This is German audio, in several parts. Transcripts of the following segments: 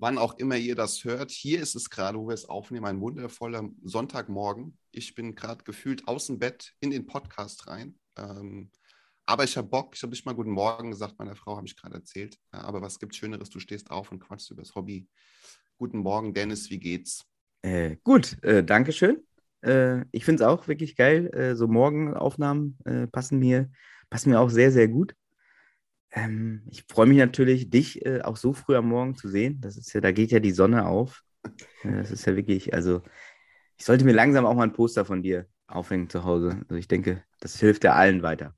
wann auch immer ihr das hört. Hier ist es gerade, wo wir es aufnehmen, ein wundervoller Sonntagmorgen. Ich bin gerade gefühlt aus dem Bett in den Podcast rein. Ähm, aber ich habe Bock, ich habe nicht mal guten Morgen gesagt, meiner Frau habe ich gerade erzählt. Ja, aber was gibt Schöneres? Du stehst auf und quatschst über das Hobby. Guten Morgen, Dennis, wie geht's? Äh, gut, äh, danke schön. Äh, ich finde es auch wirklich geil. Äh, so Morgenaufnahmen äh, passen, mir, passen mir auch sehr, sehr gut. Ähm, ich freue mich natürlich, dich äh, auch so früh am Morgen zu sehen. Das ist ja, da geht ja die Sonne auf. Äh, das ist ja wirklich, also ich sollte mir langsam auch mal ein Poster von dir aufhängen zu Hause. Also ich denke, das hilft ja allen weiter.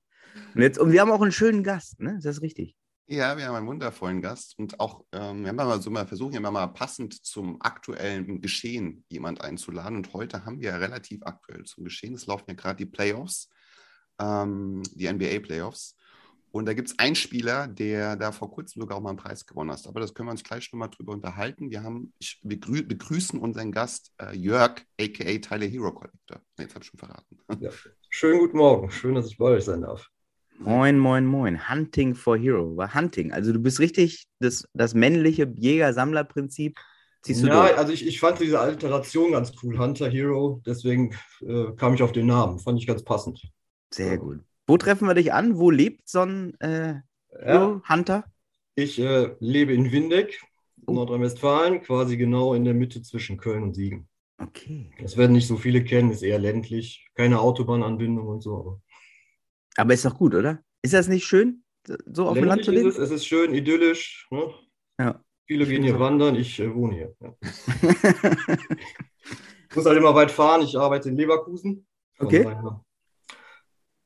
Und jetzt, und wir haben auch einen schönen Gast, ne? Ist das richtig? Ja, wir haben einen wundervollen Gast und auch, ähm, wir haben mal so mal versucht, immer mal passend zum aktuellen Geschehen jemand einzuladen. Und heute haben wir ja relativ aktuell zum Geschehen. Es laufen ja gerade die Playoffs, ähm, die NBA-Playoffs. Und da gibt es einen Spieler, der da vor kurzem sogar auch mal einen Preis gewonnen hat. Aber das können wir uns gleich schon mal drüber unterhalten. Wir haben, ich begrü begrüßen unseren Gast äh, Jörg, aka Tyler Hero Collector. Jetzt habe ich schon verraten. Ja. Schönen guten Morgen. Schön, dass ich bei euch sein darf. Moin, moin, moin. Hunting for Hero. War Hunting. Also du bist richtig das, das männliche Jäger-Sammler-Prinzip. Ziehst du ja, durch. also ich, ich fand diese Alteration ganz cool, Hunter Hero. Deswegen äh, kam ich auf den Namen. Fand ich ganz passend. Sehr gut. Wo treffen wir dich an? Wo lebt so ein äh, Hero Hunter? Ich äh, lebe in Windeck, Oh. Nordrhein-Westfalen, quasi genau in der Mitte zwischen Köln und Siegen. Okay. Das werden nicht so viele kennen, ist eher ländlich. Keine Autobahnanbindung und so. aber Aber ist doch gut, oder? Ist das nicht schön, so auf dem Land ländlich zu leben? ist es, es ist schön idyllisch. Ne? Ja. Viele gehen hier wandern, ich äh, wohne hier. Ja. Ich muss halt immer weit fahren. Ich arbeite in Leverkusen. Von Okay.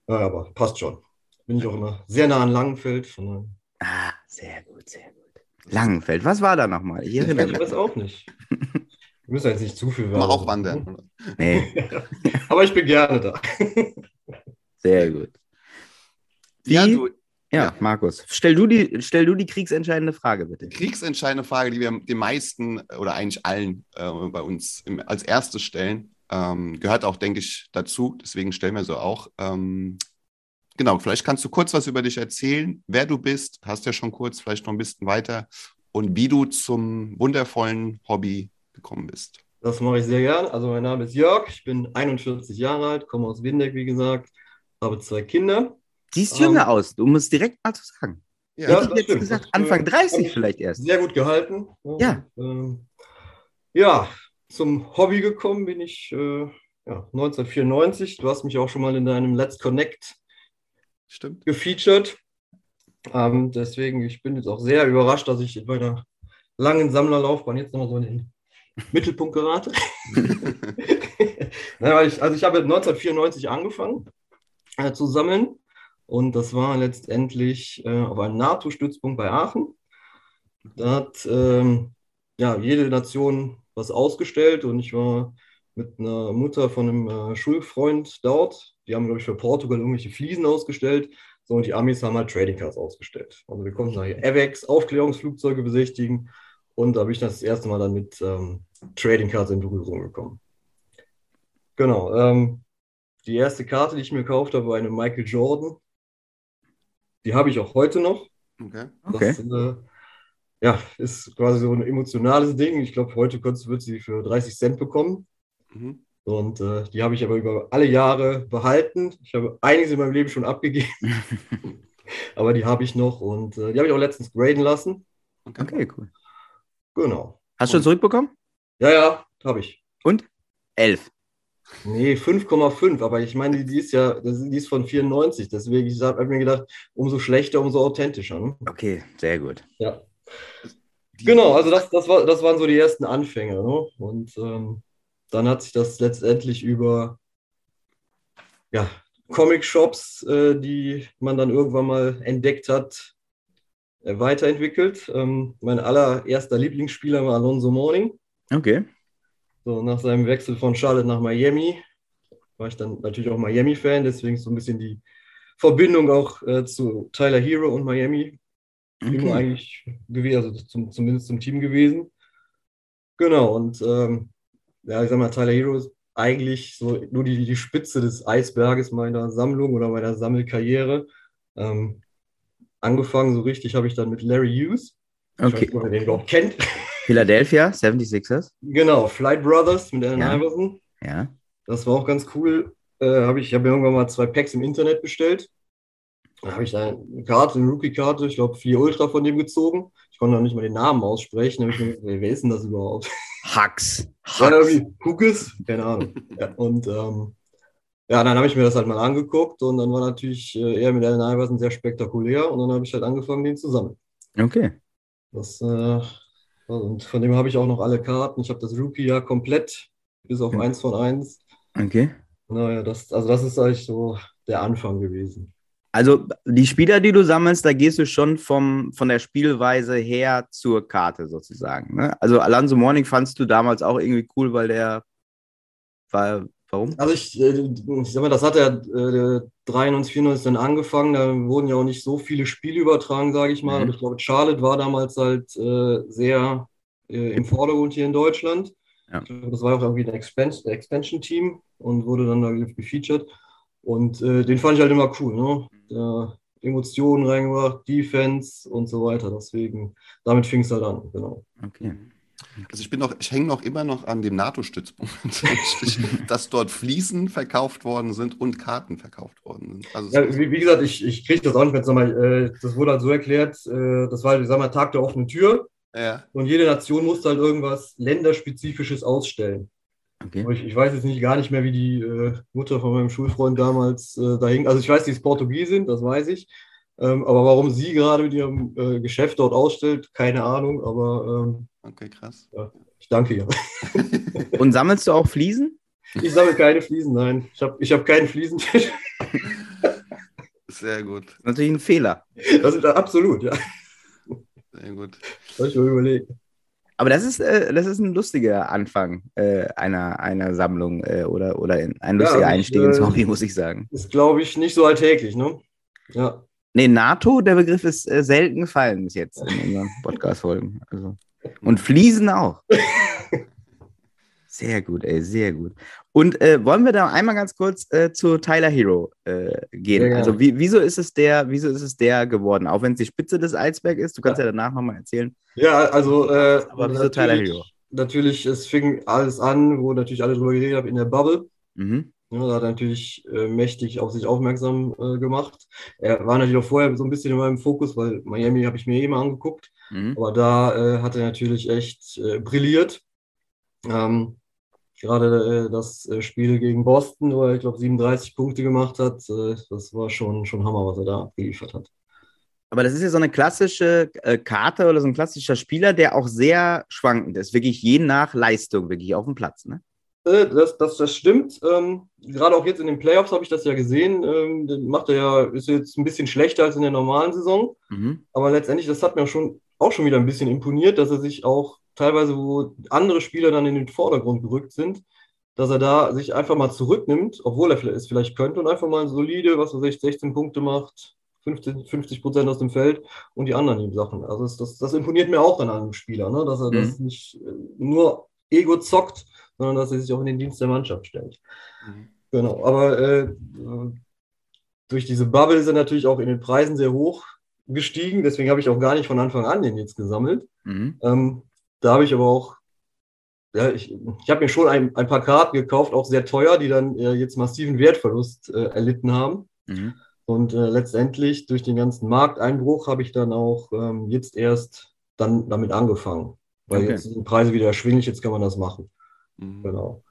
Ja, aber passt schon. Bin ich auch immer sehr nah an Langenfeld. Von ah, sehr gut, sehr gut. Langenfeld, was war da nochmal? Ich erinnere Ich mich. weiß auch nicht. Wir müssen jetzt nicht zu viel Werbung auch wandern. Nee, Aber ich bin gerne da. sehr gut. Wie, Ja, ja, du, ja. Markus, stell du, die, stell du die kriegsentscheidende Frage, bitte. kriegsentscheidende Frage, die wir den meisten oder eigentlich allen äh, bei uns im, als erstes stellen, ähm, gehört auch, denke ich, dazu. Deswegen stellen wir so auch. Ähm, genau, vielleicht kannst du kurz was über dich erzählen, wer du bist, hast ja schon kurz, vielleicht noch ein bisschen weiter und wie du zum wundervollen Hobby gekommen bist. Das mache ich sehr gern. Also mein Name ist Jörg, ich bin 41 Jahre alt, komme aus Windeck, wie gesagt, habe zwei Kinder. Siehst Ähm, jünger aus, um es direkt mal zu sagen. Ja, Hätte ich jetzt stimmt. gesagt, Das, Anfang äh, 30 hab ich vielleicht erst. Sehr gut gehalten. Ja. Ähm, ja, zum Hobby gekommen bin ich äh, ja, 1994. Du hast mich auch schon mal in deinem Let's Connect Stimmt? gefeatured. Ähm, deswegen, ich bin jetzt auch sehr überrascht, dass ich bei einer langen Sammlerlaufbahn jetzt nochmal so in den Mittelpunkt gerate. Weil ich, also ich habe 1994 angefangen äh, zu sammeln und das war letztendlich äh, auf einem NATO-Stützpunkt bei Aachen. Da hat ähm, ja, jede Nation was ausgestellt und ich war mit einer Mutter von einem äh, Schulfreund dort. Die haben, glaube ich, für Portugal irgendwelche Fliesen ausgestellt. So, und die Amis haben halt Trading Cards ausgestellt. Also wir konnten da hier AVEX, Aufklärungsflugzeuge besichtigen. Und da bin ich das erste Mal dann mit ähm, Trading Cards in Berührung gekommen. Genau. Ähm, die erste Karte, die ich mir gekauft habe, war eine Michael Jordan. Die habe ich auch heute noch. Okay. Okay. Das äh, ja, ist quasi so ein emotionales Ding. Ich glaube, heute könntest- wird sie für 30 Cent bekommen. Mhm. Und äh, die habe ich aber über alle Jahre behalten. Ich habe einiges in meinem Leben schon abgegeben, aber die habe ich noch und äh, die habe ich auch letztens graden lassen. Okay, cool. Genau. Hast du schon zurückbekommen? Ja, ja, habe ich. Und? Elf. Nee, 5,5, aber ich meine, die, ist ja, die ist von 94, deswegen ich habe mir gedacht, umso schlechter, umso authentischer. Ne? Okay, sehr gut. Ja. Die- Genau, also das, das, war, das waren so die ersten Anfänge. Ne? Und ähm, dann hat sich das letztendlich über ja, Comic-Shops, äh, die man dann irgendwann mal entdeckt hat, äh, weiterentwickelt. Ähm, mein allererster Lieblingsspieler war Alonso Morning. Okay. So, nach seinem Wechsel von Charlotte nach Miami war ich dann natürlich auch Miami-Fan, deswegen so ein bisschen die Verbindung auch äh, zu Tyler Hero und Miami immer Okay. eigentlich gewesen, also zum, zumindest zum Team gewesen. Genau, und ähm, ja, ich sag mal, Tyler Hero ist eigentlich so nur die, die Spitze des Eisberges meiner Sammlung oder meiner Sammelkarriere. Ähm, angefangen so richtig habe ich dann mit Larry Hughes. Ich weiß Okay. nicht, den überhaupt kennt. Philadelphia, 76ers. Genau, Flight Brothers mit Allen Ja. Iverson. Ja. Das war auch ganz cool. Äh, hab ich ich habe mir irgendwann mal zwei Packs im Internet bestellt. Da habe ich da eine Karte, eine Rookie-Karte, ich glaube 4 Ultra von dem gezogen. Ich konnte noch nicht mal den Namen aussprechen. Da hab ich mir, gedacht, wer ist denn das überhaupt? Hux. Ja, Hux. irgendwie Hugis, keine Ahnung. Ja, und ähm, ja, dann habe ich mir das halt mal angeguckt und dann war natürlich äh, er mit Allen Iverson sehr spektakulär und dann habe ich halt angefangen, den zu sammeln. Okay. Das, äh, und von dem habe ich auch noch alle Karten. Ich habe das Rookie-Jahr komplett, bis auf Ja. eins von eins. Okay. Naja, das, also das ist eigentlich so der Anfang gewesen. Also die Spieler, die du sammelst, da gehst du schon vom, von der Spielweise her zur Karte sozusagen. Ne? Also Alonso Morning fandst du damals auch irgendwie cool, weil der war, warum? Also ich, äh, ich sag mal, das hat ja äh, 93, 94 dann angefangen. Da wurden ja auch nicht so viele Spiele übertragen, sage ich mal. Mhm. Aber ich glaube, Charlotte war damals halt äh, sehr äh, im Vordergrund hier in Deutschland. Ja. Ich glaube, das war auch irgendwie ein Expansion- Expansion-Team und wurde dann da gefeatured. Und äh, den fand ich halt immer cool, ne? Da Emotionen reingebracht, Defense und so weiter. Deswegen, damit fing es halt an, genau. Okay. Also ich bin noch, ich hänge noch immer noch an dem NATO-Stützpunkt, dass dort Fliesen verkauft worden sind und Karten verkauft worden sind. Also Ja, wie, wie gesagt, ich, ich kriege das auch nicht mehr zusammen. Äh, das wurde halt so erklärt, äh, das war, halt, ich sag mal, Tag der offenen Tür ja, und jede Nation musste halt irgendwas Länderspezifisches ausstellen. Okay. Ich, ich weiß jetzt nicht gar nicht mehr, wie die äh, Mutter von meinem Schulfreund damals äh, da hing. Also ich weiß, die ist Portugiesin, das weiß ich. Ähm, aber warum sie gerade mit ihrem äh, Geschäft dort ausstellt, keine Ahnung. Aber ähm, okay, krass. ich danke ihr. Und sammelst du auch Fliesen? Ich sammle keine Fliesen, nein. Ich habe ich hab keinen Fliesentisch. Sehr gut, natürlich ein Fehler. Das ist absolut, ja. sehr gut. Das habe ich mir überlegt. Aber das ist, äh, das ist ein lustiger Anfang äh, einer, einer Sammlung äh, oder, oder ein, Ja, lustiger ich, Einstieg ins äh, Hobby, muss ich sagen. Ist, glaube ich, nicht so alltäglich, ne? Ja. Nee, NATO, der Begriff ist äh, selten gefallen bis jetzt in unseren Podcast-Folgen. Also. Und Fliesen auch. Sehr gut, ey, sehr gut. Und äh, wollen wir da einmal ganz kurz äh, zu Tyler Hero äh, gehen? Gerne. Also wie, wieso ist es der, wieso ist es der geworden? Auch wenn es die Spitze des Eisbergs ist, du kannst ja, danach nochmal erzählen. Ja, also äh, Aber wieso Tyler natürlich, Hero? natürlich, es fing alles an, wo natürlich alle drüber geredet haben, in der Bubble. Mhm. Ja, da hat er natürlich äh, mächtig auf sich aufmerksam äh, gemacht. Er war natürlich auch vorher so ein bisschen in meinem Fokus, weil Miami habe ich mir eh immer angeguckt. Mhm. Aber da äh, hat er natürlich echt äh, brilliert. Ähm, gerade äh, das äh, Spiel gegen Boston, wo er, ich glaube, 37 Punkte gemacht hat, äh, das war schon, schon Hammer, was er da abgeliefert hat. Aber das ist ja so eine klassische äh, Karte oder so ein klassischer Spieler, der auch sehr schwankend ist. Wirklich je nach Leistung, wirklich auf dem Platz. Ne? Äh, Das, das, das stimmt. Ähm, gerade auch jetzt in den Playoffs habe ich das ja gesehen. Ähm, macht er ja, ist jetzt ein bisschen schlechter als in der normalen Saison. Mhm. Aber letztendlich, das hat mir auch schon, auch schon wieder ein bisschen imponiert, dass er sich auch teilweise, wo andere Spieler dann in den Vordergrund gerückt sind, dass er da sich einfach mal zurücknimmt, obwohl er vielleicht- es vielleicht könnte und einfach mal solide, was weiß ich, 16 Punkte macht, 50, 50 Prozent aus dem Feld und die anderen ihm Sachen. Also das, das, das imponiert mir auch an einem Spieler, ne? dass er Mhm. das nicht äh, nur Ego zockt, sondern dass er sich auch in den Dienst der Mannschaft stellt. Mhm. Genau, aber äh, äh, durch diese Bubble ist er natürlich auch in den Preisen sehr hoch gestiegen. Deswegen habe ich auch gar nicht von Anfang an den jetzt gesammelt. Mhm. Ähm, da habe ich aber auch, ja, ich, ich habe mir schon ein, ein paar Karten gekauft, auch sehr teuer, die dann äh, jetzt massiven Wertverlust äh, erlitten haben. Mhm. Und äh, letztendlich durch den ganzen Markteinbruch habe ich dann auch ähm, jetzt erst dann damit angefangen. Weil Okay. jetzt sind die Preise wieder erschwinglich, jetzt kann man das machen. Mhm. Genau.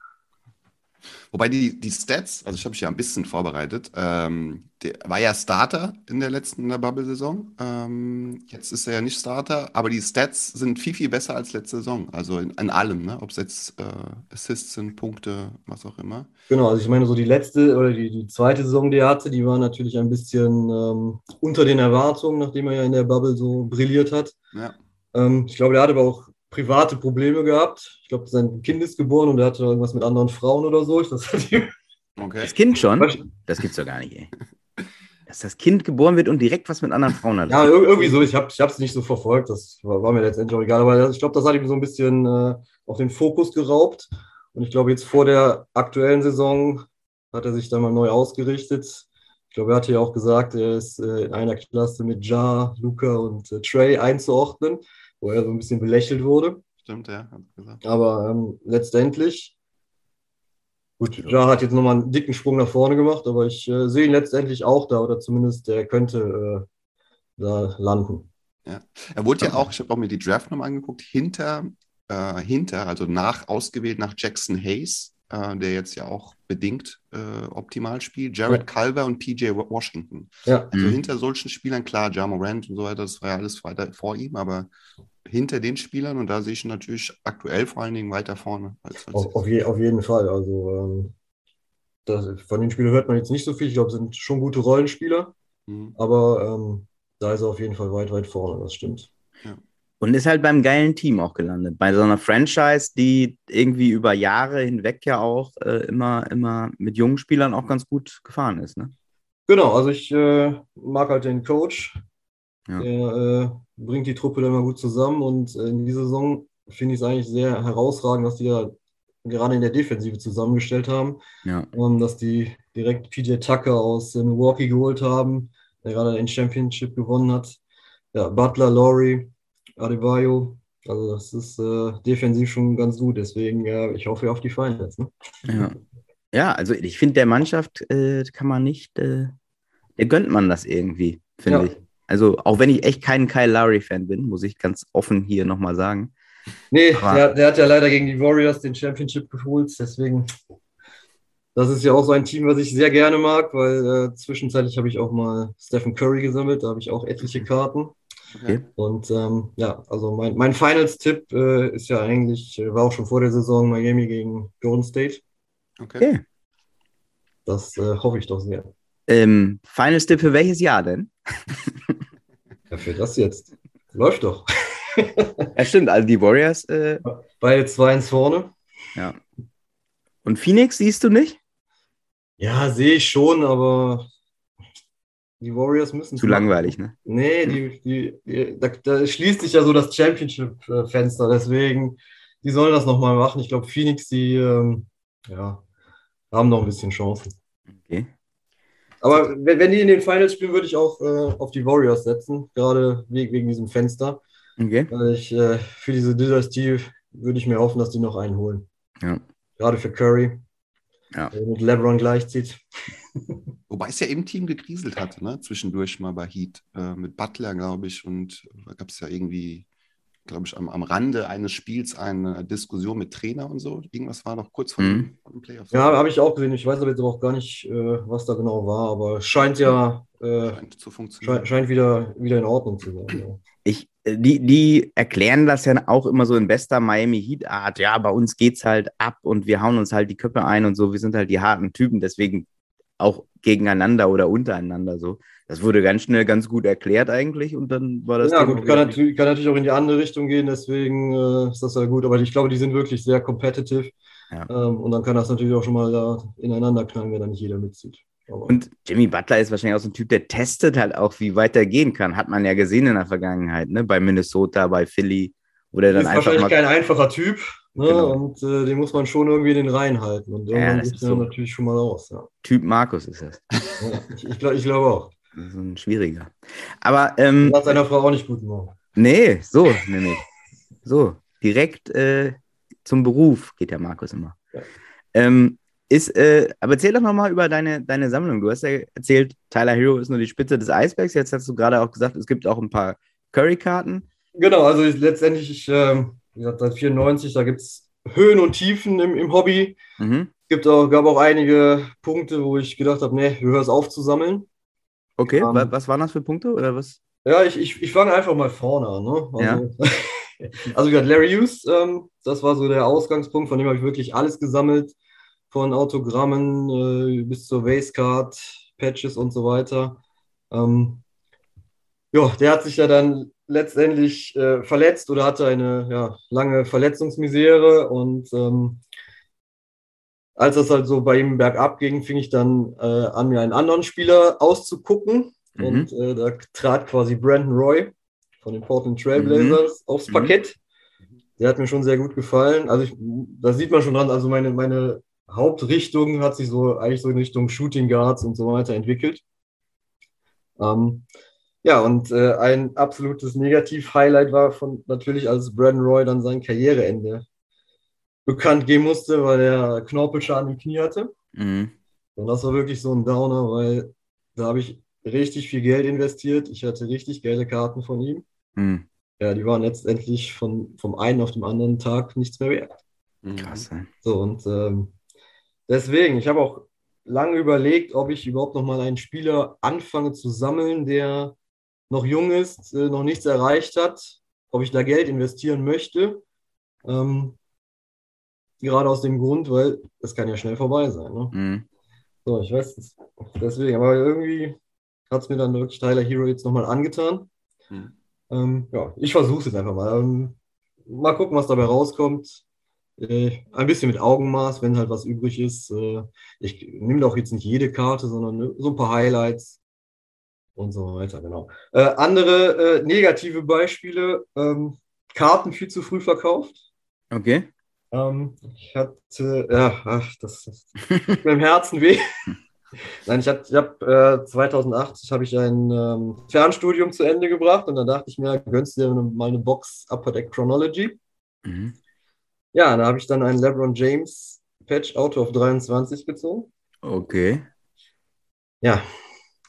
Wobei die, die Stats, also ich habe mich ja ein bisschen vorbereitet, ähm, der war ja Starter in der letzten Bubble-Saison. Ähm, jetzt ist er ja nicht Starter, aber die Stats sind viel, viel besser als letzte Saison. Also in, in allem, ne? ob es jetzt äh, Assists sind, Punkte, was auch immer. Genau, also ich meine, so die letzte oder die, die zweite Saison, die er hatte, die war natürlich ein bisschen ähm, unter den Erwartungen, nachdem er ja in der Bubble so brilliert hat. Ja. Ähm, ich glaube, der hat aber auch private Probleme gehabt. Ich glaube, sein Kind ist geboren und er hatte irgendwas mit anderen Frauen oder so. Das Okay. Das Kind schon? Was? Das gibt's doch gar nicht, ey. Dass das Kind geboren wird und direkt was mit anderen Frauen hat. Ja, ir- irgendwie so. Ich habe es nicht so verfolgt. Das war, war mir letztendlich auch egal. Aber ich glaube, das hat ihm so ein bisschen äh, auch den Fokus geraubt. Und ich glaube, jetzt vor der aktuellen Saison hat er sich dann mal neu ausgerichtet. Ich glaube, er hatte ja auch gesagt, er ist äh, in einer Klasse mit Ja, Luca und äh, Trey einzuordnen, wo er so ein bisschen belächelt wurde. Stimmt, ja, hat er gesagt. Aber ähm, letztendlich, gut, Ja hat jetzt nochmal einen dicken Sprung nach vorne gemacht, aber ich äh, sehe ihn letztendlich auch da oder zumindest er könnte äh, da landen. Er wurde ja auch, ich habe auch mir die Draft nochmal angeguckt, hinter, äh, hinter, also nach, ausgewählt nach Jackson Hayes, äh, der jetzt ja auch bedingt äh, optimal spielt, Jared Ja. Culver und PJ Wa- Washington. Ja, Also Mhm. hinter solchen Spielern, klar, Ja Morant und so weiter, das war ja alles weiter vor ihm, aber hinter den Spielern und da sehe ich ihn natürlich aktuell vor allen Dingen weiter vorne. Als, als auf, auf, je, auf jeden Fall. Also ähm, das, von den Spielern hört man jetzt nicht so viel. Ich glaube, es sind schon gute Rollenspieler, Mhm. aber ähm, da ist er auf jeden Fall weit, weit vorne, das stimmt. Und ist halt beim geilen Team auch gelandet. Bei so einer Franchise, die irgendwie über Jahre hinweg ja auch äh, immer, immer mit jungen Spielern auch ganz gut gefahren ist. Ne? Genau, also ich äh, mag halt den Coach. Ja. Der äh, bringt die Truppe dann mal gut zusammen und äh, in dieser Saison finde ich es eigentlich sehr herausragend, was die da gerade in der Defensive zusammengestellt haben. Ja. Ähm, dass die direkt PJ Tucker aus Milwaukee geholt haben, der gerade den Championship gewonnen hat. Ja, Butler, Laurie, Adebayo. Also das ist äh, defensiv schon ganz gut. Deswegen, ja, ich hoffe auf die Finals. Ne? Ja. ja, also ich finde, der Mannschaft äh, kann man nicht, äh, der gönnt man das irgendwie, finde Ja. ich. Also auch wenn ich echt kein Kyle Lowry-Fan bin, muss ich ganz offen hier nochmal sagen. Nee, der, der hat ja leider gegen die Warriors den Championship geholt, deswegen. Das ist ja auch so ein Team, was ich sehr gerne mag, weil äh, zwischenzeitlich habe ich auch mal Stephen Curry gesammelt, da habe ich auch etliche Karten. Okay. Und ähm, ja, also mein, mein Finals-Tipp äh, ist ja eigentlich, äh, war auch schon vor der Saison Miami gegen Golden State. Okay. Okay. Das äh, hoffe ich doch sehr. Ähm, Finals Tipp für welches Jahr denn? Ja, für das jetzt. Läuft doch. Ja, stimmt, also die Warriors äh, Beide 2-1 vorne. ja. Und Phoenix siehst du nicht? Ja, sehe ich schon, aber die Warriors müssen Zu langweilig, ne? Nee, die, die, die, da, da schließt sich ja so das Championship-Fenster, deswegen, die sollen das nochmal machen. Ich glaube, Phoenix, die ähm, ja, haben noch ein bisschen Chancen. Okay. Aber wenn, wenn die in den Finals spielen, würde ich auch äh, auf die Warriors setzen, gerade wegen, wegen diesem Fenster. Okay. Weil ich äh, für diese Dynastie würde ich mir hoffen, dass die noch einen holen. Ja. Gerade für Curry, Ja. der mit LeBron gleichzieht. Wobei es ja im Team gekriselt hatte, ne? Zwischendurch mal bei Heat. Äh, mit Butler, glaube ich. Und da gab es ja irgendwie, glaube ich, am, am Rande eines Spiels eine Diskussion mit Trainer und so. Irgendwas war noch kurz vor, Mhm. den Playoffs. Ja, habe ich auch gesehen. Ich weiß aber jetzt aber auch gar nicht, äh, was da genau war, aber es scheint ja äh, Scheint zu funktionieren. Scheint, scheint wieder, wieder in Ordnung zu sein. Ja. Ich, äh, die, die erklären das ja auch immer so in bester Miami Heat Art. Ja, bei uns geht's halt ab und wir hauen uns halt die Köpfe ein und so. Wir sind halt die harten Typen, deswegen auch gegeneinander oder untereinander so. Das wurde ganz schnell ganz gut erklärt eigentlich und dann war das. ja, gut, kann natürlich, kann natürlich auch in die andere Richtung gehen, deswegen äh, ist das ja gut. Aber ich glaube, die sind wirklich sehr competitive. Ja. Ähm, und dann kann das natürlich auch schon mal da ineinander knallen, wenn da nicht jeder mitzieht. Aber, Und Jimmy Butler ist wahrscheinlich auch so ein Typ, der testet halt auch, wie weit er gehen kann. Hat man ja gesehen in der Vergangenheit, ne? Bei Minnesota, bei Philly, wo der dann ist einfach wahrscheinlich mal. kein einfacher Typ. Ne? Genau. Und äh, den muss man schon irgendwie in den Reihen halten. Und Ja, irgendwann ist er so. natürlich schon mal aus. Ja. Typ Markus ist das. Ja, ich ich glaube ich glaub auch. Das ist ein schwieriger. Aber ähm, Hat seiner Frau auch nicht gut gemacht. Nee, so nämlich. So, direkt äh, zum Beruf geht der Markus immer. Ja. Ähm, ist, äh, aber erzähl doch nochmal über deine, deine Sammlung. Du hast ja erzählt, Tyler Hero ist nur die Spitze des Eisbergs. Jetzt hast du gerade auch gesagt, es gibt auch ein paar Curry-Karten. Genau, also ich, letztendlich, ich, ähm, wie gesagt, seit 94, da gibt es Höhen und Tiefen im, im Hobby. Mhm. gibt auch, gab auch einige Punkte, wo ich gedacht habe, nee, wir hören es auf zu sammeln. Okay, Ähm, wa was waren das für Punkte oder was? Ja, ich, ich, ich fange einfach mal vorne an. Ne? Also, also wie gesagt, Larry Hughes, ähm, das war so der Ausgangspunkt, von dem habe ich wirklich alles gesammelt, von Autogrammen äh, bis zur Vasecard, Patches und so weiter. Ähm, ja, der hat sich ja dann letztendlich äh, verletzt oder hatte eine ja, lange Verletzungsmisere und ähm, als das halt so bei ihm bergab ging, fing ich dann äh, an, mir einen anderen Spieler auszugucken. Mhm. Und äh, da trat quasi Brandon Roy von den Portland Trailblazers mhm. aufs Parkett. Der hat mir schon sehr gut gefallen. Also ich, da sieht man schon dran, also meine, meine Hauptrichtung hat sich so eigentlich so in Richtung Shooting Guards und so weiter entwickelt. Ähm, ja, und äh, ein absolutes Negativ-Highlight war von natürlich, als Brandon Roy dann sein Karriereende bekannt geben musste, weil er Knorpelschaden im Knie hatte. Mhm. Und das war wirklich so ein Downer, weil da habe ich richtig viel Geld investiert. Ich hatte richtig geile Karten von ihm. Mhm. Ja, die waren letztendlich von, vom einen auf dem anderen Tag nichts mehr wert. Mhm. Krass. Ey. So, und ähm, deswegen, ich habe auch lange überlegt, ob ich überhaupt noch mal einen Spieler anfange zu sammeln, der noch jung ist, äh, noch nichts erreicht hat, ob ich da Geld investieren möchte. Ähm, Gerade aus dem Grund, weil es kann ja schnell vorbei sein. Ne? Mhm. So, ich weiß deswegen, aber irgendwie hat es mir dann wirklich Tyler Hero jetzt nochmal angetan. Mhm. Ähm, ja, ich versuche es jetzt einfach mal. Ähm, mal gucken, was dabei rauskommt. Äh, ein bisschen mit Augenmaß, wenn halt was übrig ist. Äh, ich nehme doch jetzt nicht jede Karte, sondern so ein paar Highlights und so weiter, genau. Äh, andere äh, negative Beispiele, ähm, Karten viel zu früh verkauft. Okay. Ähm, ich hatte, ja, ach, das, das tut mir im Herzen weh. Nein, ich habe hab, äh, 2008 habe ich ein ähm, Fernstudium zu Ende gebracht und dann dachte ich mir, gönnst du dir mal eine Box Upper Deck Chronology? Mhm. Ja, da habe ich dann einen LeBron James Patch Auto auf 23 gezogen. Okay. Ja,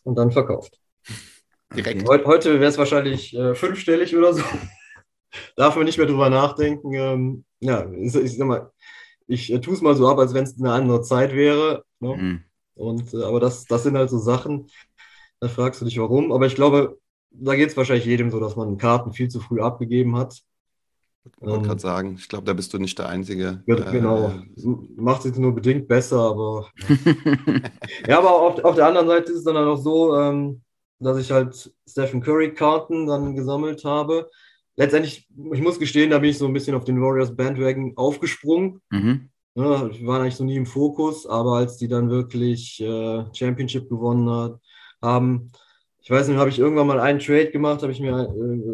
und dann verkauft. Direkt. Okay. Heute wäre es wahrscheinlich äh, fünfstellig oder so. Darf man nicht mehr drüber nachdenken. Ähm, ja, ich, ich sag mal, ich äh, tue es mal so ab, als wenn es eine andere Zeit wäre. Ne? Mhm. Und, äh, aber das, das sind halt so Sachen, da fragst du dich warum. Aber ich glaube, da geht es wahrscheinlich jedem so, dass man Karten viel zu früh abgegeben hat. Ich wollte ähm, gerade sagen, ich glaube, da bist du nicht der Einzige. Ja, genau. Äh, Macht es nur bedingt besser, aber. ja, aber auf, auf der anderen Seite ist es dann auch so, ähm, dass ich halt Stephen Curry-Karten dann gesammelt habe. Letztendlich, ich muss gestehen, da bin ich so ein bisschen auf den Warriors Bandwagon aufgesprungen. Mhm. Ja, ich war eigentlich so nie im Fokus, aber als die dann wirklich äh, Championship gewonnen hat, haben, ich weiß nicht, habe ich irgendwann mal einen Trade gemacht, habe ich mir,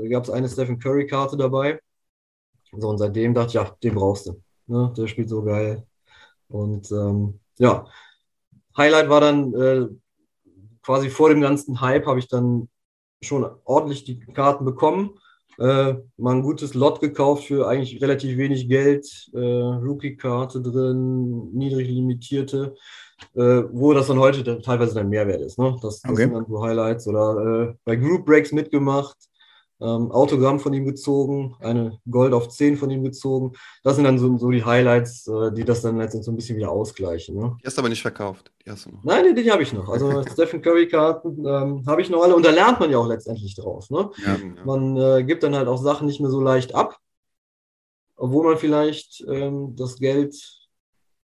äh, gab es eine Stephen Curry-Karte dabei. So, und seitdem dachte ich, ja, den brauchst du. Ne? Der spielt so geil. Und ähm, ja, Highlight war dann äh, quasi vor dem ganzen Hype habe ich dann schon ordentlich die Karten bekommen. Äh, mal ein gutes Lot gekauft für eigentlich relativ wenig Geld. Äh, Rookie-Karte drin, niedrig limitierte, äh, wo das dann heute dann teilweise dann Mehrwert ist. Ne? Das, das okay. sind dann so Highlights. Oder äh, bei Group Breaks mitgemacht ähm, Autogramm von ihm gezogen, eine Gold auf 10 von ihm gezogen. Das sind dann so, so die Highlights, äh, die das dann letztendlich so ein bisschen wieder ausgleichen. Ne? Die hast du aber nicht verkauft. Die hast du noch. Nein, die, die habe ich noch. Also Stephen Curry-Karten ähm, habe ich noch alle und da lernt man ja auch letztendlich draus. Ne? Ja, ja. Man äh, gibt dann halt auch Sachen nicht mehr so leicht ab, obwohl man vielleicht ähm, das Geld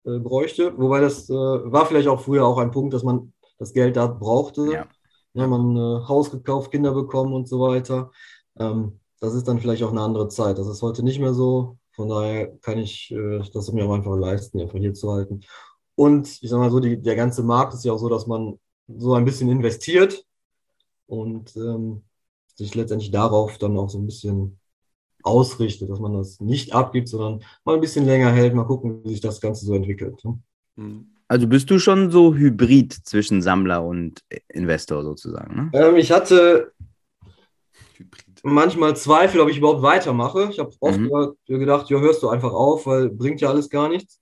äh, bräuchte. Wobei das äh, war vielleicht auch früher auch ein Punkt, dass man das Geld da brauchte. Ja. Ja, man äh, Haus gekauft, Kinder bekommen und so weiter. Ähm, das ist dann vielleicht auch eine andere Zeit. Das ist heute nicht mehr so. Von daher kann ich äh, das mir auch einfach leisten, einfach hier zu halten. Und ich sage mal so, die, der ganze Markt ist ja auch so, dass man so ein bisschen investiert und ähm, sich letztendlich darauf dann auch so ein bisschen ausrichtet, dass man das nicht abgibt, sondern mal ein bisschen länger hält, mal gucken, wie sich das Ganze so entwickelt. Ne? Mhm. Also bist du schon so hybrid zwischen Sammler und Investor sozusagen? Ne? Ähm, ich hatte manchmal Zweifel, ob ich überhaupt weitermache. Ich habe oft mhm. gedacht, ja, hörst du einfach auf, weil bringt ja alles gar nichts.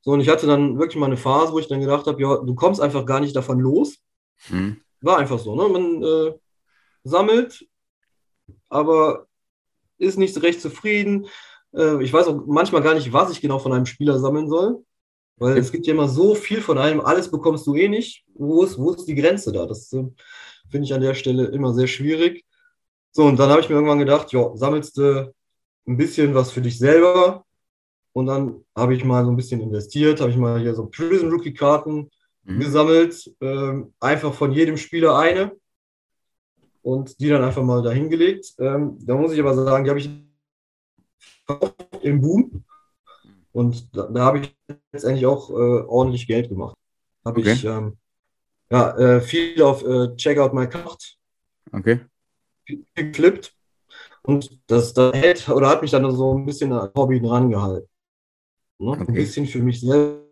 So, und ich hatte dann wirklich mal eine Phase, wo ich dann gedacht habe, ja, du kommst einfach gar nicht davon los. Mhm. War einfach so, ne? Man äh, sammelt, aber ist nicht recht zufrieden. Äh, ich weiß auch manchmal gar nicht, was ich genau von einem Spieler sammeln soll. Weil es gibt ja immer so viel von einem, alles bekommst du eh nicht. Wo ist, wo ist die Grenze da? Das äh, finde ich an der Stelle immer sehr schwierig. So, und dann habe ich mir irgendwann gedacht, ja, sammelst du ein bisschen was für dich selber. Und dann habe ich mal so ein bisschen investiert, habe ich mal hier so Prison Rookie Karten mhm. gesammelt, ähm, einfach von jedem Spieler eine. und die dann einfach mal dahingelegt. Ähm, da muss ich aber sagen, die habe ich im Boom und da, da habe ich letztendlich auch äh, ordentlich Geld gemacht. Habe Okay. ich ähm, ja, äh, viel auf äh, Checkout My Card Okay. Geflippt und das, das hält oder hat mich dann so ein bisschen an Hobby dran gehalten. Ne? Ein Okay. bisschen für mich selber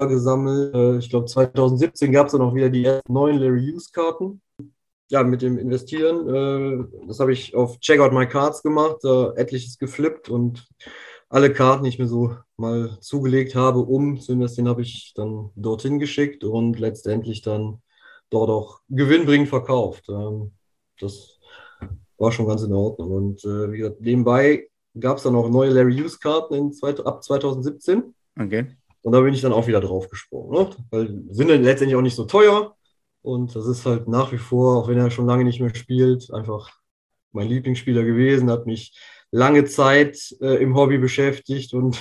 gesammelt. Äh, ich glaube 2017 gab es dann auch wieder die ersten neuen Larry Hughes Karten. Ja, mit dem Investieren, äh, das habe ich auf Checkout My Cards gemacht, da etliches geflippt und alle Karten, die ich mir so mal zugelegt habe, um zu investieren, habe ich dann dorthin geschickt und letztendlich dann dort auch gewinnbringend verkauft. Ähm, das war schon ganz in Ordnung. Und äh, wie gesagt, nebenbei gab es dann auch neue Larry Hughes Karten in zweit- ab 2017. Okay. Und da bin ich dann auch wieder drauf gesprungen. Ne? Weil sind dann letztendlich auch nicht so teuer. Und das ist halt nach wie vor, auch wenn er schon lange nicht mehr spielt, einfach mein Lieblingsspieler gewesen, hat mich lange Zeit äh, im Hobby beschäftigt und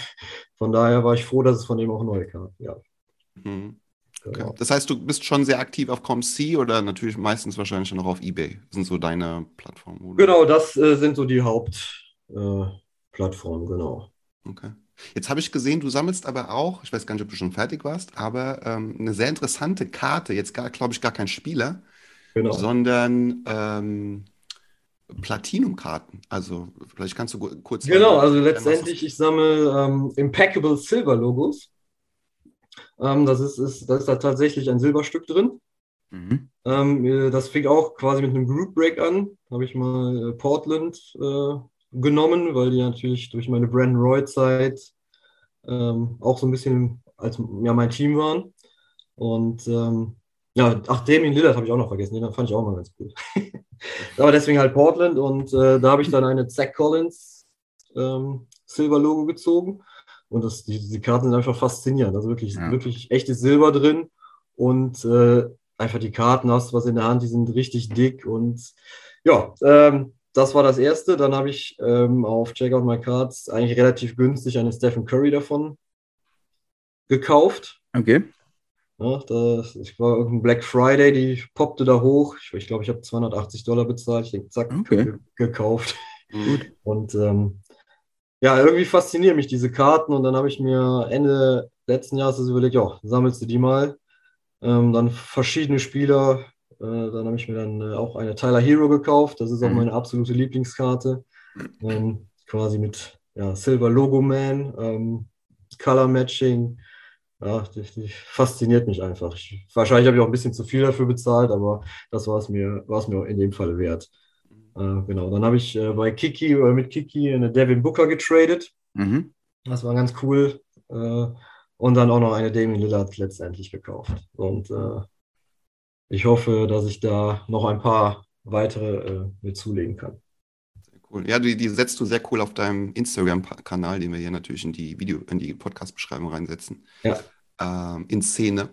von daher war ich froh, dass es von dem auch neue Karten gab. Mhm. Okay. Das heißt, du bist schon sehr aktiv auf ComC oder natürlich meistens wahrscheinlich schon noch auf eBay. Das sind so deine Plattformen. oder? Genau, das äh, sind so die Hauptplattformen, äh, genau. Okay. Jetzt habe ich gesehen, du sammelst aber auch, ich weiß gar nicht, ob du schon fertig warst, aber ähm, eine sehr interessante Karte. Jetzt glaube ich, gar kein Spieler, genau. sondern ähm, Platinum-Karten. Also, vielleicht kannst du kurz. Genau, sagen, also letztendlich, ich sammle ähm, Impeccable Silver Logos. Ähm, das ist, ist, da ist da tatsächlich ein Silberstück drin. Mhm. Ähm, äh, das fing auch quasi mit einem Group Break an. Habe ich mal äh, Portland äh, genommen, weil die natürlich durch meine Brandon Roy-Zeit ähm, auch so ein bisschen als ja, mein Team waren. Und ähm, ja, ach, Damien Lillard habe ich auch noch vergessen. Den fand ich auch mal ganz cool. Aber deswegen halt Portland und äh, da habe ich dann eine Zach Collins ähm, Silber-Logo gezogen. Und das, die, die Karten sind einfach faszinierend. Also wirklich, Ja. wirklich echtes Silber drin. Und äh, einfach die Karten hast du was in der Hand, die sind richtig dick. Und ja, ähm, das war das erste. Dann habe ich ähm, auf Checkout My Cards eigentlich relativ günstig eine Stephen Curry davon gekauft. Okay. Ja, das, ich war irgendein Black Friday, die poppte da hoch. Ich glaube, ich, glaub, ich habe 280 Dollar bezahlt. Ich denke, zack, Okay. ge gekauft. Mhm. Und ähm, ja, irgendwie faszinieren mich diese Karten. Und dann habe ich mir Ende letzten Jahres das überlegt, ja, sammelst du die mal. Ähm, dann verschiedene Spieler. Äh, dann habe ich mir dann äh, auch eine Tyler Hero gekauft. Das ist auch Mhm. meine absolute Lieblingskarte. Ähm, quasi mit ja, Silver Logo Man, ähm, Color Matching. Ja, die, die fasziniert mich einfach. Ich, wahrscheinlich habe ich auch ein bisschen zu viel dafür bezahlt, aber das war es mir, war es mir in dem Fall wert. Äh, genau, dann habe ich äh, bei Kiki oder mit Kiki eine Devin Booker getradet. Mhm. Das war ganz cool. Äh, und dann auch noch eine Damien Lillard letztendlich gekauft. Und äh, ich hoffe, dass ich da noch ein paar weitere äh, mir zulegen kann. Sehr cool. Ja, die, die setzt du sehr cool auf deinem Instagram-Kanal, den wir hier natürlich in die Video, in die Podcast-Beschreibung reinsetzen. Ja. Ähm, in Szene.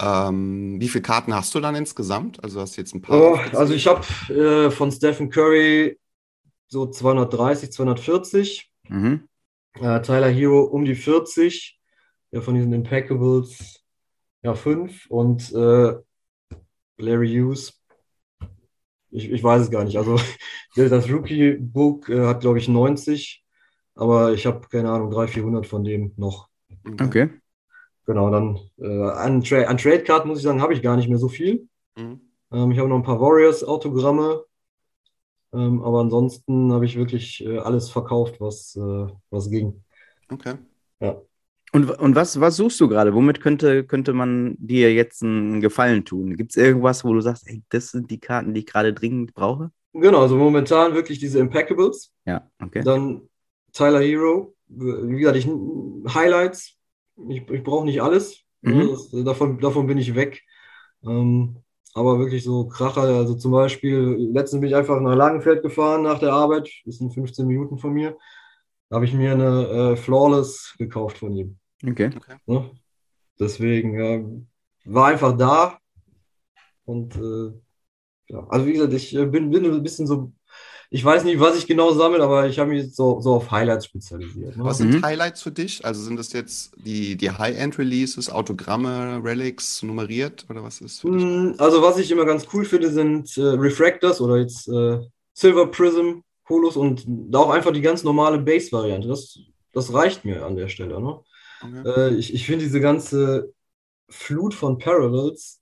Ähm, wie viele Karten hast du dann insgesamt? Also hast du jetzt ein paar. Oh, also ich habe äh, von Stephen Curry so 230, 240. Mhm. Äh, Tyler Hero um die 40. Ja, von diesen Impeccables ja 5. Und äh, Larry Hughes, ich, ich weiß es gar nicht. Also das Rookie-Book äh, hat, glaube ich, 90. Aber ich habe, keine Ahnung, 300, 400 von dem noch. Okay. Genau, dann äh, an, Tra an Trade-Karten muss ich sagen, habe ich gar nicht mehr so viel. Mhm. Ähm, ich habe noch ein paar Warriors-Autogramme. Ähm, aber ansonsten habe ich wirklich äh, alles verkauft, was, äh, was ging. Okay. Und, und was, was suchst du gerade? Womit könnte, könnte man dir jetzt einen Gefallen tun? Gibt es irgendwas, wo du sagst, ey, das sind die Karten, die ich gerade dringend brauche? Genau, also momentan wirklich diese Impeccables. Ja, okay. Dann Tyler Hero. Wie gesagt, ich, Highlights. Ich, ich brauche nicht alles. Mhm. Ja, das, davon, davon bin ich weg. Ähm, aber wirklich so Kracher. Also zum Beispiel, letztens bin ich einfach nach Langenfeld gefahren nach der Arbeit. Das sind 15 Minuten von mir. Da habe ich mir eine äh, Flawless gekauft von ihm. Okay. Ne? Deswegen ja, war einfach da. Und äh, ja, also wie gesagt, ich äh, bin, bin ein bisschen so ich weiß nicht, was ich genau sammle, aber ich habe mich jetzt so, so auf Highlights spezialisiert. Ne? Was sind Mhm. Highlights für dich? Also sind das jetzt die, die High-End-Releases, Autogramme, Relics, nummeriert oder was ist für dich? Mm, Also, was ich immer ganz cool finde, sind äh, Refractors oder jetzt äh, Silver Prism, Holos und da auch einfach die ganz normale Base-Variante. Das, das reicht mir an der Stelle. Ne? Okay. Äh, ich ich finde diese ganze Flut von Parallels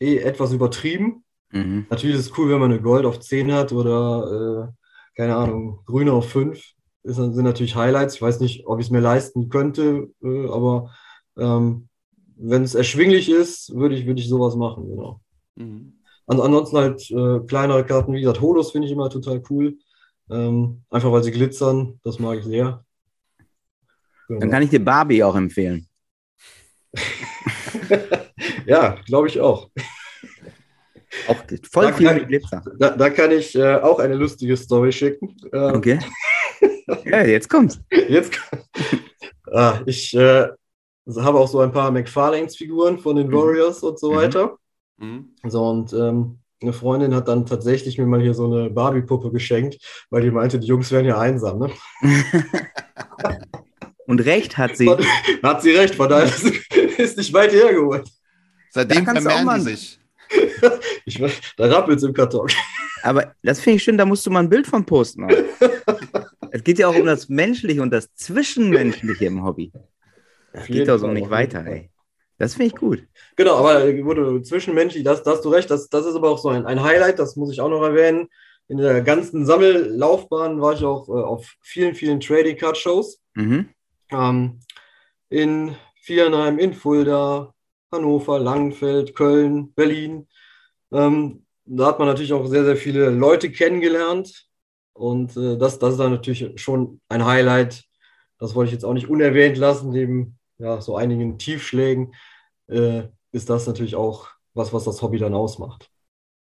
eh etwas übertrieben. Mhm. Natürlich ist es cool, wenn man eine Gold auf 10 hat oder, äh, keine Ahnung, Grüne auf 5. Das sind natürlich Highlights. Ich weiß nicht, ob ich es mir leisten könnte, äh, aber ähm, wenn es erschwinglich ist, würde ich, würde ich sowas machen, genau. Mhm. An, ansonsten halt äh, kleinere Karten, wie gesagt, Holos finde ich immer total cool. Ähm, einfach weil sie glitzern, das mag ich sehr. Dann Genau. kann ich dir Barbie auch empfehlen. Ja, glaube ich auch. Auch voll Da viel kann- mit Glitzer. Da, da kann ich äh, auch eine lustige Story schicken. Ähm, Okay. ja, jetzt kommt's. Jetzt, ah, ich äh, habe auch so ein paar McFarlanes-Figuren von den Mhm. Warriors und so Mhm. weiter. Mhm. So, und ähm, eine Freundin hat dann tatsächlich mir mal hier so eine Barbie-Puppe geschenkt, weil die meinte, die Jungs wären ja einsam. Ne? Und recht hat sie. Hat sie recht, von daher ist, nicht weit hergeholt. Seitdem kannst du auch vermehren die sich. Ich, da rappelt es im Karton. Aber das finde ich schön, da musst du mal ein Bild von posten. es geht ja auch um das Menschliche und das Zwischenmenschliche im Hobby. Das geht doch so nicht weiter, ey. Das finde ich gut. Genau, aber äh, wo du zwischenmenschlich, das, da hast du recht, das, das ist aber auch so ein, ein Highlight, das muss ich auch noch erwähnen. In der ganzen Sammellaufbahn war ich auch äh, auf vielen, vielen Trading Card Shows. Mhm. Ähm, in Viernheim, in Fulda, Hannover, Langenfeld, Köln, Berlin. Ähm, da hat man natürlich auch sehr, sehr viele Leute kennengelernt. Und äh, das, das ist dann natürlich schon ein Highlight. Das wollte ich jetzt auch nicht unerwähnt lassen, neben ja, so einigen Tiefschlägen. Äh, ist das natürlich auch was, was das Hobby dann ausmacht.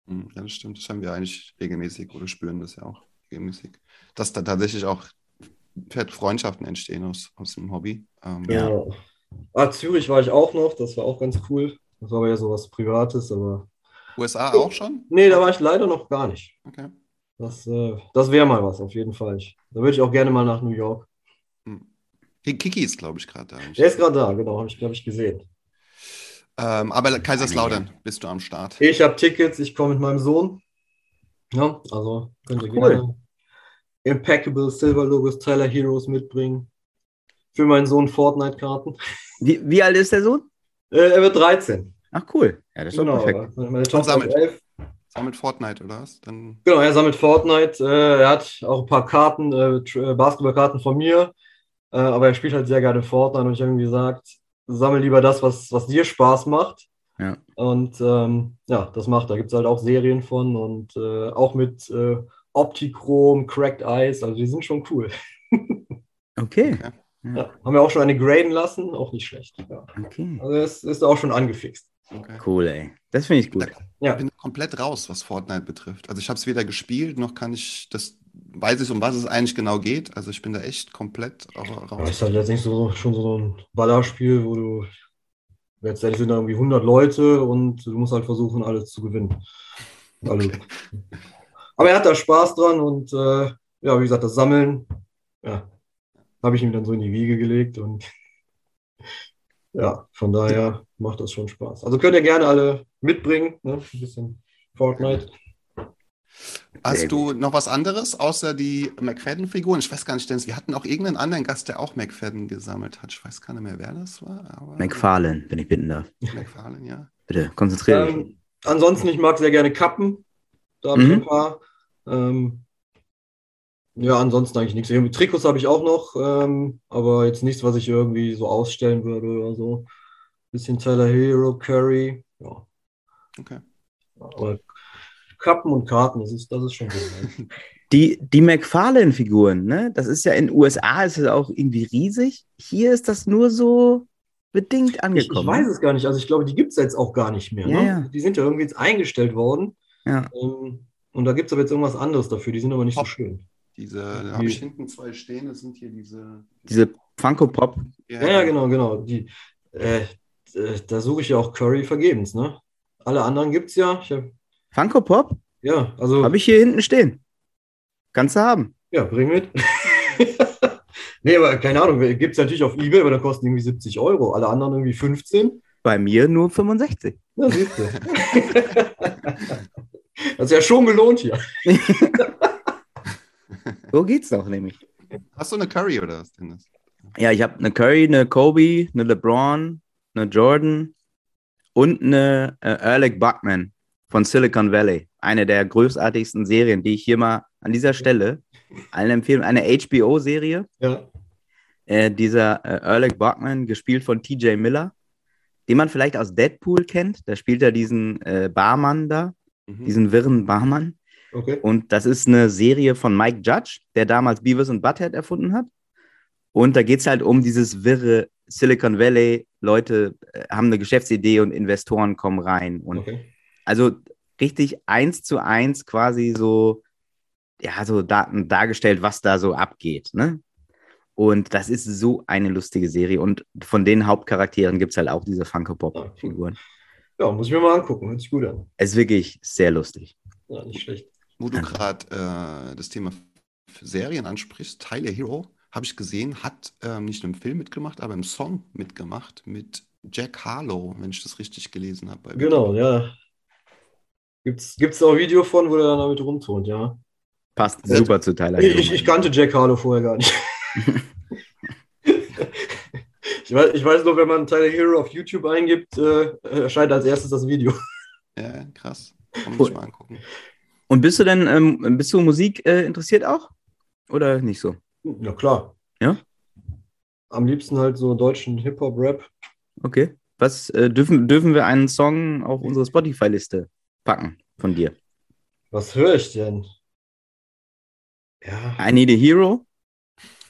Mhm, Ja, das stimmt. Das haben wir eigentlich regelmäßig oder spüren das ja auch regelmäßig. Dass da tatsächlich auch Freundschaften entstehen aus, aus dem Hobby. Ähm, Ja. Ah, Zürich war ich auch noch, das war auch ganz cool. Das war aber ja sowas Privates, aber USA auch schon? nee, da war ich leider noch gar nicht. Okay. Das, äh, das wäre mal was, auf jeden Fall. Ich, da würde ich auch gerne mal nach New York. Ki- Kiki ist, glaube ich, gerade da. Der ist gerade da, genau, habe ich, glaube ich, gesehen. Ähm, aber Kaiserslautern bist du am Start. Ich habe Tickets, ich komme mit meinem Sohn. Ja, also könnt ihr Ach, cool. gerne Impeccable Silver Logos Tyler Heroes mitbringen. Für meinen Sohn Fortnite-Karten. Wie, wie alt ist der Sohn? Äh, er wird 13. Ach, cool. Ja, das ist doch Genau, perfekt. meine Tochter sammelt. 11. Sammelt Fortnite, oder was? Dann Genau, er sammelt Fortnite. Äh, er hat auch ein paar Karten, äh, äh, Basketballkarten von mir. Äh, aber er spielt halt sehr gerne Fortnite und ich habe ihm gesagt, sammel lieber das, was, was dir Spaß macht. Ja. Und ähm, ja, das macht. Da gibt es halt auch Serien von und äh, auch mit äh, Optichrom, Cracked Eyes. Also die sind schon cool. Okay. Okay. Ja, haben wir auch schon eine graden lassen, auch nicht schlecht. Ja. Okay. Also es ist auch schon angefixt. Okay. Cool, ey. Das finde ich gut. Ja. Ich bin komplett raus, was Fortnite betrifft. Also ich habe es weder gespielt, noch kann ich das, weiß ich, um was es eigentlich genau geht. Also ich bin da echt komplett Ja, raus. ist halt letztendlich so, schon so ein Ballerspiel, wo du letztendlich sind da irgendwie 100 Leute und du musst halt versuchen, alles zu gewinnen. Also, Okay. Aber er hat da Spaß dran und äh, ja, wie gesagt, das Sammeln, ja, habe ich ihm dann so in die Wiege gelegt und ja, von daher macht das schon Spaß. Also könnt ihr gerne alle mitbringen, ne? ein bisschen Fortnite. Hast du noch was anderes außer die McFadden-Figuren? Ich weiß gar nicht, Dennis, wir hatten auch irgendeinen anderen Gast, der auch McFadden gesammelt hat. Ich weiß gar nicht mehr, wer das war. Aber McFarlane, wenn ich bitten darf. McFarlane, ja. Bitte, konzentriere dich. Ähm, ansonsten, ich mag sehr gerne Kappen. Da habe ich Mhm. ein paar. Ähm, ja, ansonsten eigentlich nichts. Irgendwie Trikots habe ich auch noch, ähm, aber jetzt nichts, was ich irgendwie so ausstellen würde oder so. Bisschen Tyler Hero, Curry. Ja. Okay. Aber Kappen und Karten, das ist, das ist schon gut. Ne? Die, die McFarlane-Figuren, ne? Das ist ja in den USA ist es auch irgendwie riesig. Hier ist das nur so bedingt Ich, ich angekommen. weiß es gar nicht. Also ich glaube, die gibt es jetzt auch gar nicht mehr. Ja, ne? ja. Die sind ja irgendwie jetzt eingestellt worden. Ja. Ähm, und da gibt es aber jetzt irgendwas anderes dafür. Die sind aber nicht so Hopp. schön. Diese, da habe ich hinten zwei stehen, das sind hier diese. Diese Funko Pop. Ja, ja, genau, genau. Die, äh, äh, da suche ich ja auch Curry vergebens, ne? Alle anderen gibt es ja. Ich hab, Funko Pop? ja, also Habe ich hier hinten stehen. Kannst du haben. Ja, bring mit. nee, aber keine Ahnung, gibt es natürlich auf Ebay, aber da kosten irgendwie 70 Euro. Alle anderen irgendwie 15. Bei mir nur 65. Na, siehst du. das ist ja schon gelohnt hier. So geht's doch nämlich. Hast du eine Curry oder was denn das? Ja, ich habe eine Curry, eine Kobe, eine LeBron, eine Jordan und eine äh, Ehrlich Buckman von Silicon Valley. Eine der großartigsten Serien, die ich hier mal an dieser Stelle allen empfehlen. Eine HBO-Serie. Ja. Äh, dieser äh, Ehrlich Buckman, gespielt von TJ Miller, den man vielleicht aus Deadpool kennt. Da spielt er diesen äh, Barmann da, Mhm. diesen wirren Barmann. Okay. Und das ist eine Serie von Mike Judge, der damals Beavis und Butthead erfunden hat. Und da geht es halt um dieses wirre Silicon Valley. Leute äh, haben eine Geschäftsidee und Investoren kommen rein. Und okay. also richtig eins zu eins quasi so, ja, so Daten dargestellt, was da so abgeht. Ne? Und das ist so eine lustige Serie. Und von den Hauptcharakteren gibt es halt auch diese Funko Pop-Figuren. Ja, muss ich mir mal angucken. Hört sich gut an. Es ist wirklich sehr lustig. Ja, nicht schlecht. Wo du gerade äh, das Thema Serien ansprichst, Tyler Hero, habe ich gesehen, hat ähm, nicht im Film mitgemacht, aber im Song mitgemacht mit Jack Harlow, wenn ich das richtig gelesen habe. Genau, ja. Gibt's, gibt's auch ein Video von, wo der dann damit rumturnt, ja. Passt Ja, super zu Tyler. Ich, Hero. ich, ich kannte Jack Harlow vorher gar nicht. ich, weiß, ich weiß nur, wenn man Tyler Hero auf YouTube eingibt, äh, erscheint als erstes das Video. Ja, krass. Kann man Cool. sich mal angucken. Und bist du denn, ähm, bist du Musik äh, interessiert auch? Oder nicht so? Ja, klar. Ja? Am liebsten halt so deutschen Hip-Hop-Rap. Okay. Was äh, dürfen, dürfen wir einen Song auf unsere Spotify-Liste packen von dir? Was höre ich denn? Ja, I Need a Hero?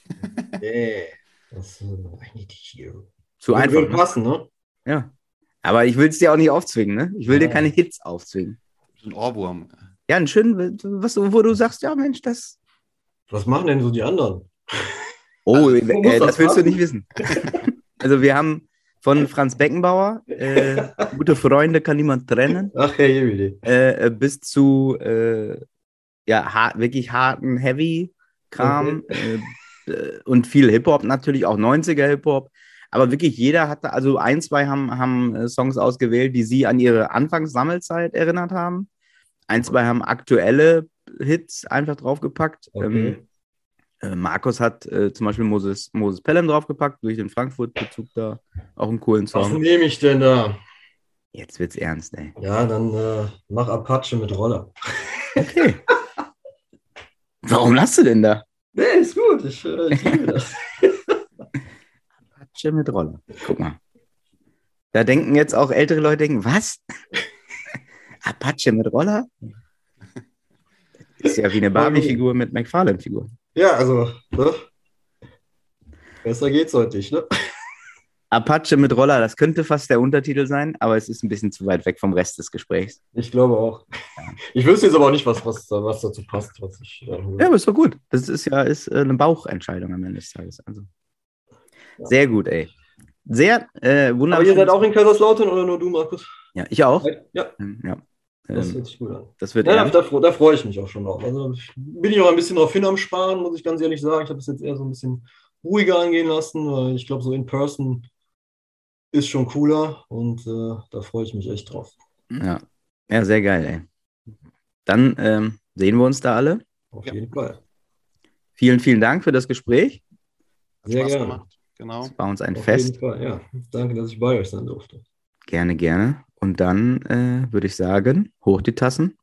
nee. Das, äh, I need a hero. Zu Würde einfach. Ne? passen, ne? Ja. Aber ich will es dir auch nicht aufzwingen, ne? Ich will dir Ja. keine Hits aufzwingen. So ein Ohrwurm. Ja, ein schön, was, wo du sagst, ja, Mensch, das. Was machen denn so die anderen? Oh, Also, äh, das das willst du nicht wissen. also, wir haben von Franz Beckenbauer, äh, gute Freunde kann niemand trennen. Ach, Idee. äh, bis zu äh, ja, har wirklich harten Heavy-Kram äh, äh, und viel Hip-Hop, natürlich auch 90er Hip-Hop. Aber wirklich jeder hatte, also ein, zwei haben, haben äh, Songs ausgewählt, die sie an ihre Anfangssammelzeit erinnert haben. Ein, zwei haben aktuelle Hits einfach draufgepackt. Okay. Ähm, äh, Markus hat äh, zum Beispiel Moses, Moses Pelham draufgepackt, durch den Frankfurt-Bezug da. Auch einen coolen Was Song. nehme ich denn da? Jetzt wird's ernst, ey. Ja, dann äh, mach Apache mit Roller. Okay. Warum lachst du denn da? Nee, ist gut. Ich, äh, ich liebe das. Apache mit Roller. Guck mal. Da denken jetzt auch ältere Leute, denken, was? Apache mit Roller? Das ist ja wie eine Barbie-Figur mit McFarlane-Figur. Ja, also, ne? Besser geht's heute nicht, ne? Apache mit Roller, das könnte fast der Untertitel sein, aber es ist ein bisschen zu weit weg vom Rest des Gesprächs. Ich glaube auch. Ich wüsste jetzt aber auch nicht, was, was, was dazu passt, was ich. Äh, Ja, aber ist doch gut. Das ist ja ist äh, eine Bauchentscheidung am Ende des Tages. Also. Sehr gut, ey. Sehr äh, aber wunderbar. ihr seid auch in Kaiserslautern oder nur du, Markus? Ja, ich auch. Ja, Ja. Das Ähm, hört sich gut an. das wird Ja, da, da, fre- da freue ich mich auch schon drauf. Also bin ich auch ein bisschen drauf hin am Sparen, muss ich ganz ehrlich sagen. Ich habe es jetzt eher so ein bisschen ruhiger angehen lassen, weil ich glaube, so in Person ist schon cooler und äh, da freue ich mich echt drauf. Ja. ja, sehr geil, ey. Dann ähm, sehen wir uns da alle. Auf Ja. jeden Fall. Vielen, vielen Dank für das Gespräch. Sehr Spaß gerne. gemacht. Genau. Es war uns ein Auf Fest. jeden Fall, ja. Danke, dass ich bei euch sein durfte. Gerne, gerne. Und dann äh, würde ich sagen, hoch die Tassen.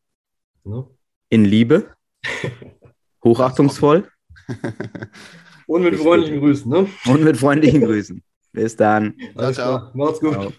Ne? In Liebe. Hochachtungsvoll Und mit freundlichen Grüßen. Ne? und mit freundlichen Grüßen. Bis dann. Alles ciao. klar. Macht's gut. Ciao.